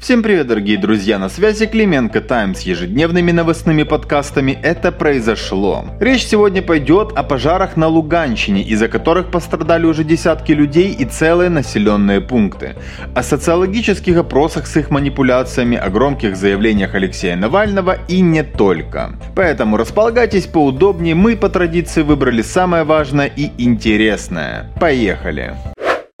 Всем привет, дорогие друзья, на связи Клименко Тайм с ежедневными новостными подкастами «Это произошло». Речь сегодня пойдет о пожарах на Луганщине, из-за которых пострадали уже десятки людей и целые населенные пункты. О социологических опросах с их манипуляциями, о громких заявлениях Алексея Навального и не только. Поэтому располагайтесь поудобнее, мы по традиции выбрали самое важное и интересное. Поехали!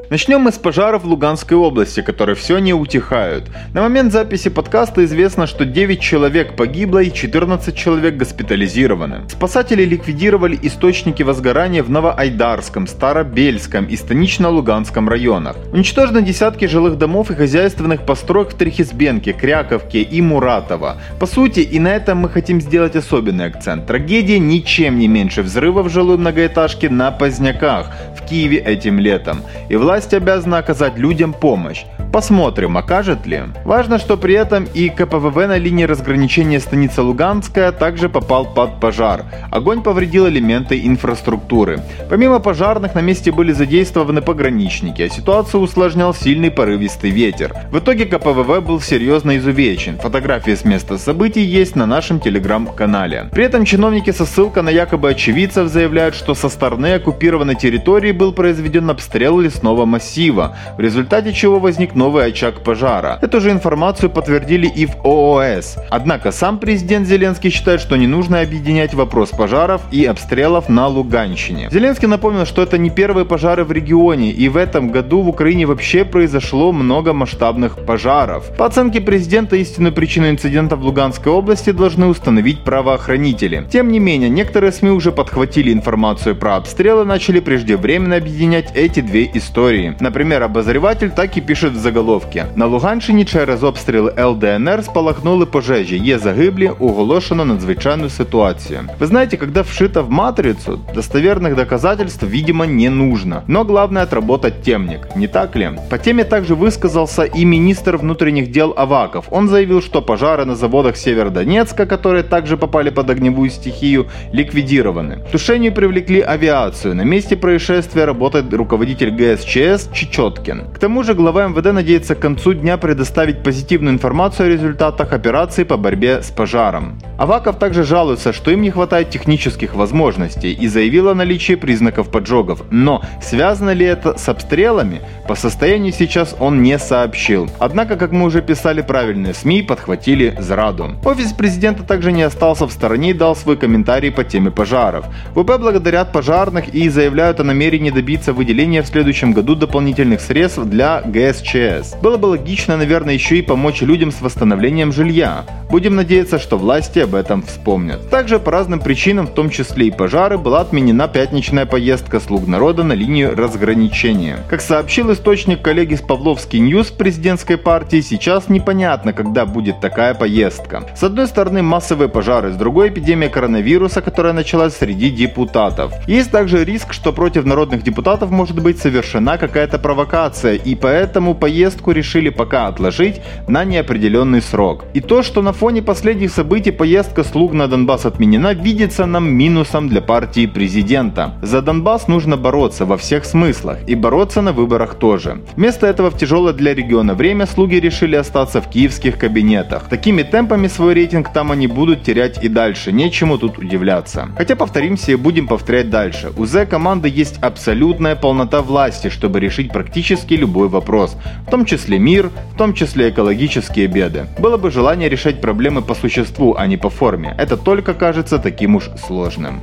Начнем мы с пожаров в Луганской области, которые все не утихают. На момент записи подкаста известно, что 9 человек погибло и 14 человек госпитализированы. Спасатели ликвидировали источники возгорания в Новоайдарском, Старобельском и Станично-Луганском районах. Уничтожены десятки жилых домов и хозяйственных построек в Трехизбенке, Кряковке и Муратово. По сути, и на этом мы хотим сделать особенный акцент. Трагедия ничем не меньше взрыва в жилой многоэтажке на Поздняках в Киеве этим летом. И власть власть обязана оказать людям помощь. Посмотрим, окажет ли. Важно, что при этом и КПВВ на линии разграничения станица Луганская также попал под пожар. Огонь повредил элементы инфраструктуры. Помимо пожарных на месте были задействованы пограничники, а ситуацию усложнял сильный порывистый ветер. В итоге КПВВ был серьезно изувечен. Фотографии с места событий есть на нашем телеграм-канале. При этом чиновники со ссылкой на якобы очевидцев заявляют, что со стороны оккупированной территории был произведен обстрел лесного массива, в результате чего возник новый очаг пожара. Эту же информацию подтвердили и в ООС. Однако сам президент Зеленский считает, что не нужно объединять вопрос пожаров и обстрелов на Луганщине. Зеленский напомнил, что это не первые пожары в регионе, и в этом году в Украине вообще произошло много масштабных пожаров. По оценке президента, истинную причину инцидента в Луганской области должны установить правоохранители. Тем не менее, некоторые СМИ уже подхватили информацию про обстрелы и начали преждевременно объединять эти две истории. Например, обозреватель так и пишет в заголовки. На Луганщині через обстріл ЛДНР спалахнули пожежі. Є загиблі, оголошено надзвичайную ситуацию. Вы знаете, когда вшито в матрицу, достоверных доказательств, видимо, не нужно. Но главное отработать темник, не так ли? По теме также высказался и министр внутренних дел Аваков. Он заявил, что пожары на заводах Северодонецка, которые также попали под огневую стихию, ликвидированы. К тушению привлекли авиацию. На месте происшествия работает руководитель ГСЧС Чечеткин. К тому же глава МВД надеется к концу дня предоставить позитивную информацию о результатах операции по борьбе с пожаром. Аваков также жалуется, что им не хватает технических возможностей и заявил о наличии признаков поджогов. Но связано ли это с обстрелами? По состоянию сейчас он не сообщил. Однако, как мы уже писали, правильные СМИ подхватили зраду. Офис президента также не остался в стороне и дал свой комментарий по теме пожаров. В ОП благодарят пожарных и заявляют о намерении добиться выделения в следующем году дополнительных средств для ГСЧС. Было бы логично, наверное, еще и помочь людям с восстановлением жилья. Будем надеяться, что власти об этом вспомнят. Также по разным причинам, в том числе и пожары, была отменена пятничная поездка слуг народа на линию разграничения. Как сообщил источник коллег из Павловский News в президентской партии, сейчас непонятно, когда будет такая поездка. С одной стороны массовые пожары, с другой эпидемия коронавируса, которая началась среди депутатов. Есть также риск, что против народных депутатов может быть совершена какая-то провокация, и поэтому поездку решили пока отложить на неопределенный срок. И то, что на фоне последних событий поездка слуг на Донбасс отменена, видится нам минусом для партии президента. За Донбасс нужно бороться во всех смыслах и бороться на выборах тоже. Вместо этого в тяжелое для региона время слуги решили остаться в киевских кабинетах. Такими темпами свой рейтинг там они будут терять и дальше, нечему тут удивляться. Хотя повторимся и будем повторять дальше. У З команды есть абсолютная полнота власти, чтобы решить практически любой вопрос, в том числе мир, в том числе экологические беды. Было бы желание решать проблемы по существу, а не по форме. Это только кажется таким уж сложным.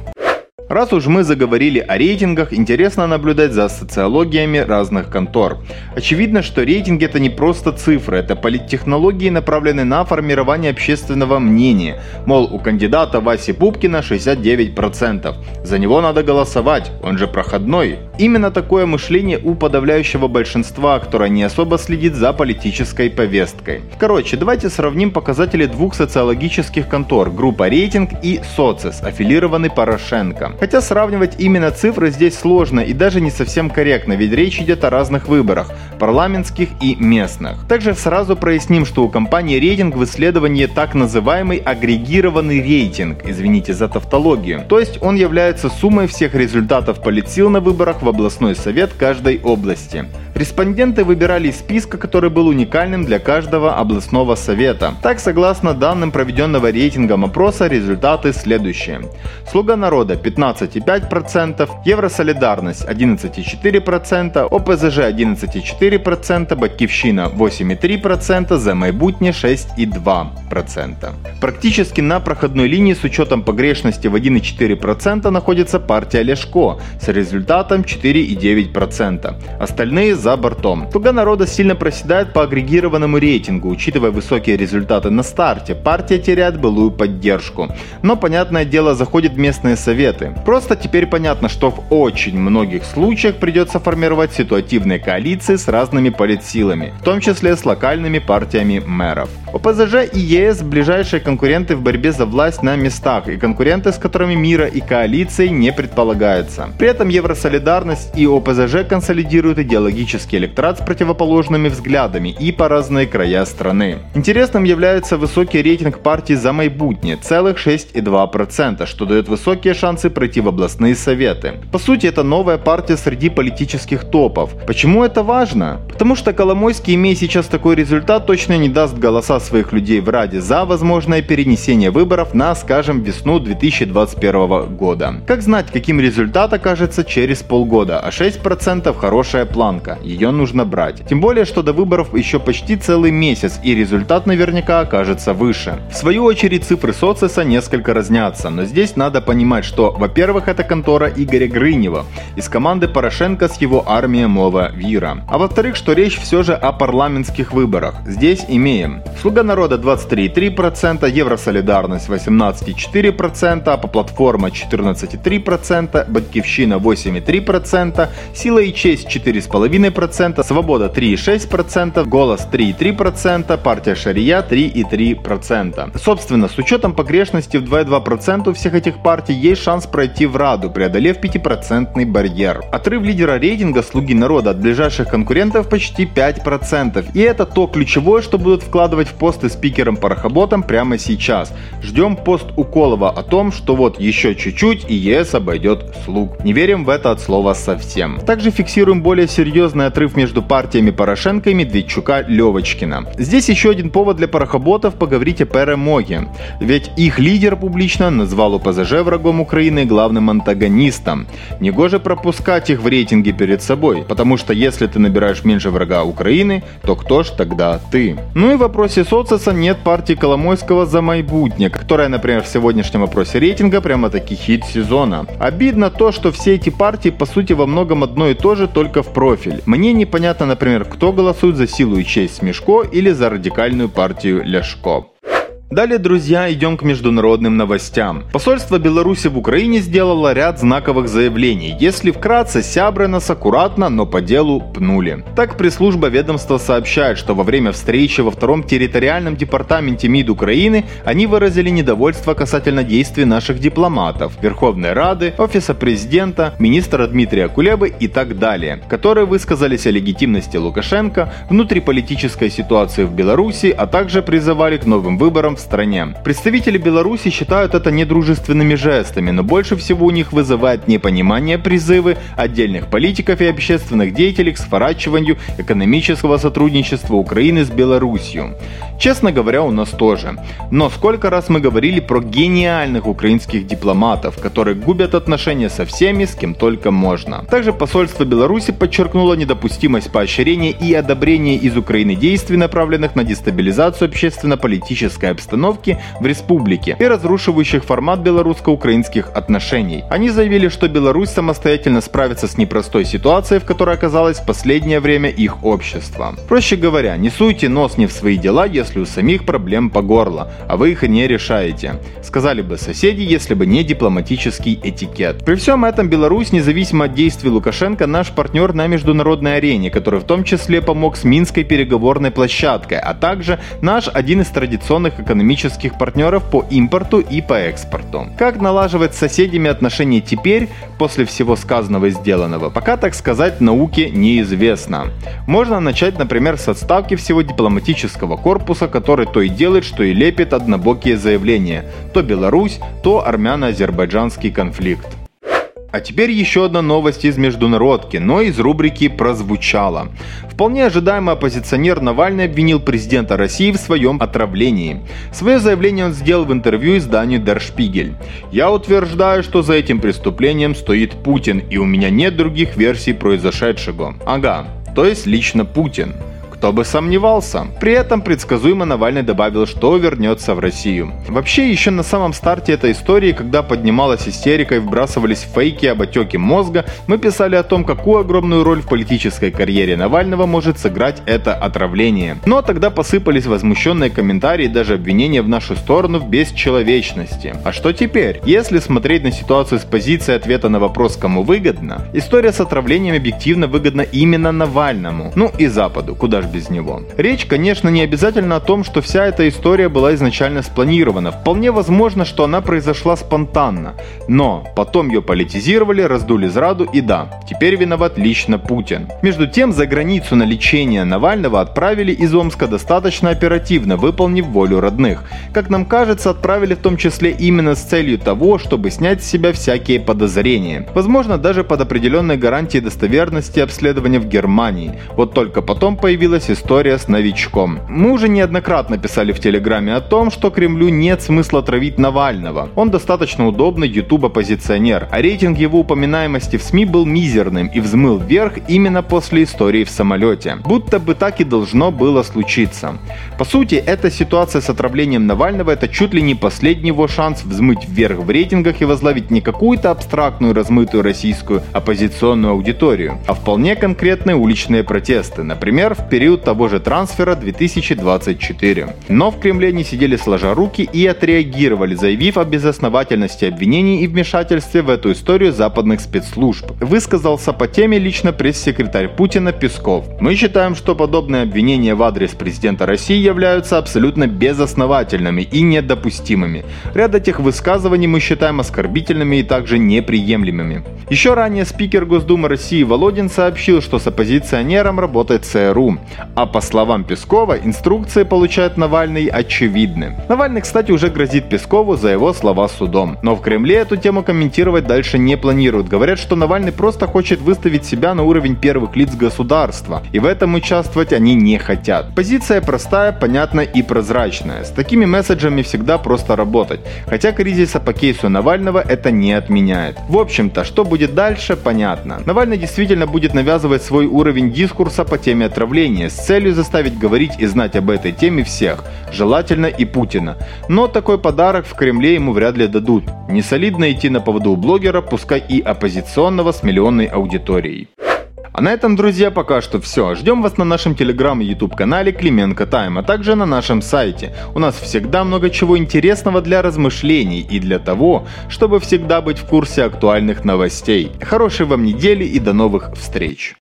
Раз уж мы заговорили о рейтингах, интересно наблюдать за социологиями разных контор. Очевидно, что рейтинги это не просто цифры, это политтехнологии, направленные на формирование общественного мнения. Мол, у кандидата Васи Пупкина 69%. За него надо голосовать, он же проходной. Именно такое мышление у подавляющего большинства, которое не особо следит за политической повесткой. Короче, давайте сравним показатели двух социологических контор, группа рейтинг и социс, аффилированный Порошенко. Хотя сравнивать именно цифры здесь сложно и даже не совсем корректно, ведь речь идет о разных выборах, парламентских и местных. Также сразу проясним, что у компании рейтинг в исследовании так называемый агрегированный рейтинг, извините за тавтологию. То есть он является суммой всех результатов политсил на выборах в областной совет каждой области. Респонденты выбирали из списка, который был уникальным для каждого областного совета. Так, согласно данным проведенного рейтингом опроса, результаты следующие. Слуга народа 15,5%, Евросолидарность 11,4%, ОПЗЖ 11,4%, Батьківщина 8,3%, За майбутнє 6,2%. Практически на проходной линии с учетом погрешности в 1,4% находится партия Лешко с результатом 4,9%. Остальные за бортом. Слуга народа сильно проседает по агрегированному рейтингу, учитывая высокие результаты на старте. Партия теряет былую поддержку. Но, понятное дело, заходит в местные советы. Просто теперь понятно, что в очень многих случаях придется формировать ситуативные коалиции с разными политсилами, в том числе с локальными партиями мэров. ОПЗЖ и ЕС – ближайшие конкуренты в борьбе за власть на местах и конкуренты, с которыми мира и коалиции не предполагается. При этом Евросолидарность и ОПЗЖ консолидируют идеологический электорат с противоположными взглядами и по разные края страны. Интересным является высокий рейтинг партии за майбутнее – целых 6,2%, что дает высокие шансы пройти в областные советы. По сути, это новая партия среди политических топов. Почему это важно? Потому что Коломойский, имея сейчас такой результат, точно не даст голоса своих людей в Раде за возможное перенесение выборов на, скажем, весну 2021 года. Как знать, каким результат окажется через полгода, а 6% хорошая планка, ее нужно брать. Тем более, что до выборов еще почти целый месяц, и результат наверняка окажется выше. В свою очередь, цифры социса несколько разнятся, но здесь надо понимать, что, во-первых, это контора Игоря Грынева из команды Порошенко с его армией Мова Вира. А во-вторых, что речь все же о парламентских выборах. Здесь имеем Слуга народа 23,3%, Евросолидарность 18,4%, Апоплатформа 14,3%, Батьківщина 8,3%, Сила и честь 4,5%, Свобода 3,6%, Голос 3,3%, Партия Шария 3,3%. Собственно, с учетом погрешности в 2,2% у всех этих партий есть шанс пройти в Раду, преодолев 5% барьер. Отрыв лидера рейтинга «Слуги народа» от ближайших конкурентов почти 5%. И это то ключевое, что будут вкладывать в посты спикером Порохоботом прямо сейчас. Ждем пост Уколова о том, что вот еще чуть-чуть и ЕС обойдет слуг. Не верим в это от слова совсем. Также фиксируем более серьезный отрыв между партиями Порошенко и Медведчука Левочкина. Здесь еще один повод для Порохоботов поговорить о перемоге. Ведь их лидер публично назвал ОПЗЖ врагом Украины главным антагонистом. Негоже пропускать их в рейтинге перед собой, потому что если ты набираешь меньше врага Украины, то кто ж тогда ты? Ну и в вопросе социуса нет партии Коломойского за майбутнє, которая, например, в сегодняшнем опросе рейтинга прямо-таки хит сезона. Обидно то, что все эти партии по сути во многом одно и то же, только в профиль. Мне непонятно, например, кто голосует за силу и честь Смешко или за радикальную партию Ляшко. Далее, друзья, идем к международным новостям. Посольство Беларуси в Украине сделало ряд знаковых заявлений. Если вкратце, сябры нас аккуратно, но по делу пнули. Так, пресс-служба ведомства сообщает, что во время встречи во втором территориальном департаменте МИД Украины они выразили недовольство касательно действий наших дипломатов, Верховной Рады, Офиса Президента, министра Дмитрия Кулебы и так далее, которые высказались о легитимности Лукашенко, внутриполитической ситуации в Беларуси, а также призывали к новым выборам в стране. Представители Беларуси считают это недружественными жестами, но больше всего у них вызывает непонимание призывы отдельных политиков и общественных деятелей к сворачиванию экономического сотрудничества Украины с Беларусью. Честно говоря, у нас тоже. Но сколько раз мы говорили про гениальных украинских дипломатов, которые губят отношения со всеми, с кем только можно. Также посольство Беларуси подчеркнуло недопустимость поощрения и одобрения из Украины действий, направленных на дестабилизацию общественно-политической обстановки в республике и разрушивающих формат белорусско-украинских отношений. Они заявили, что Беларусь самостоятельно справится с непростой ситуацией, в которой оказалось в последнее время их общество. Проще говоря, не суйте нос не в свои дела, если у самих проблем по горло, а вы их не решаете. Сказали бы соседи, если бы не дипломатический этикет. При всем этом Беларусь, независимо от действий Лукашенко, наш партнер на международной арене, который в том числе помог с Минской переговорной площадкой, а также наш один из традиционных экономических партнеров по импорту и по экспорту. Как налаживать с соседями отношения теперь, после всего сказанного и сделанного, пока, так сказать, науке неизвестно. Можно начать, например, с отставки всего дипломатического корпуса, который то и делает, что и лепит однобокие заявления. То Беларусь, то армяно-азербайджанский конфликт. А теперь еще одна новость из международки, но из рубрики «Прозвучало». Вполне ожидаемо оппозиционер Навальный обвинил президента России в своем отравлении. Свое заявление он сделал в интервью изданию Der Spiegel. «Я утверждаю, что за этим преступлением стоит Путин, и у меня нет других версий произошедшего». Ага, то есть лично Путин. Кто бы сомневался. При этом предсказуемо Навальный добавил, что вернется в Россию. Вообще, еще на самом старте этой истории, когда поднималась истерика и вбрасывались фейки об отеке мозга, мы писали о том, какую огромную роль в политической карьере Навального может сыграть это отравление. Но тогда посыпались возмущенные комментарии и даже обвинения в нашу сторону в бесчеловечности. А что теперь? Если смотреть на ситуацию с позиции ответа на вопрос, кому выгодно, история с отравлением объективно выгодна именно Навальному. Ну и Западу, куда же без него. Речь, конечно, не обязательно о том, что вся эта история была изначально спланирована. Вполне возможно, что она произошла спонтанно. Но потом ее политизировали, раздули зраду и да, теперь виноват лично Путин. Между тем, за границу на лечение Навального отправили из Омска достаточно оперативно, выполнив волю родных. Как нам кажется, отправили в том числе именно с целью того, чтобы снять с себя всякие подозрения. Возможно, даже под определенной гарантией достоверности обследования в Германии. Вот только потом появилась началась история с новичком. Мы уже неоднократно писали в Телеграме о том, что Кремлю нет смысла травить Навального. Он достаточно удобный ютуб-оппозиционер, а рейтинг его упоминаемости в СМИ был мизерным и взмыл вверх именно после истории в самолете. Будто бы так и должно было случиться. По сути, эта ситуация с отравлением Навального это чуть ли не последний его шанс взмыть вверх в рейтингах и возглавить не какую-то абстрактную размытую российскую оппозиционную аудиторию, а вполне конкретные уличные протесты, например, в период период того же трансфера 2024. Но в Кремле не сидели сложа руки и отреагировали, заявив о безосновательности обвинений и вмешательстве в эту историю западных спецслужб. Высказался по теме лично пресс-секретарь Путина Песков. Мы считаем, что подобные обвинения в адрес президента России являются абсолютно безосновательными и недопустимыми. Ряд этих высказываний мы считаем оскорбительными и также неприемлемыми. Еще ранее спикер Госдумы России Володин сообщил, что с оппозиционером работает ЦРУ. А по словам Пескова, инструкции получает Навальный очевидны. Навальный, кстати, уже грозит Пескову за его слова судом. Но в Кремле эту тему комментировать дальше не планируют. Говорят, что Навальный просто хочет выставить себя на уровень первых лиц государства. И в этом участвовать они не хотят. Позиция простая, понятная и прозрачная. С такими месседжами всегда просто работать. Хотя кризиса по кейсу Навального это не отменяет. В общем-то, что будет дальше, понятно. Навальный действительно будет навязывать свой уровень дискурса по теме отравления с целью заставить говорить и знать об этой теме всех, желательно и Путина. Но такой подарок в Кремле ему вряд ли дадут. Не солидно идти на поводу у блогера, пускай и оппозиционного с миллионной аудиторией. А на этом, друзья, пока что все. Ждем вас на нашем телеграм и YouTube канале Клименко Тайм, а также на нашем сайте. У нас всегда много чего интересного для размышлений и для того, чтобы всегда быть в курсе актуальных новостей. Хорошей вам недели и до новых встреч!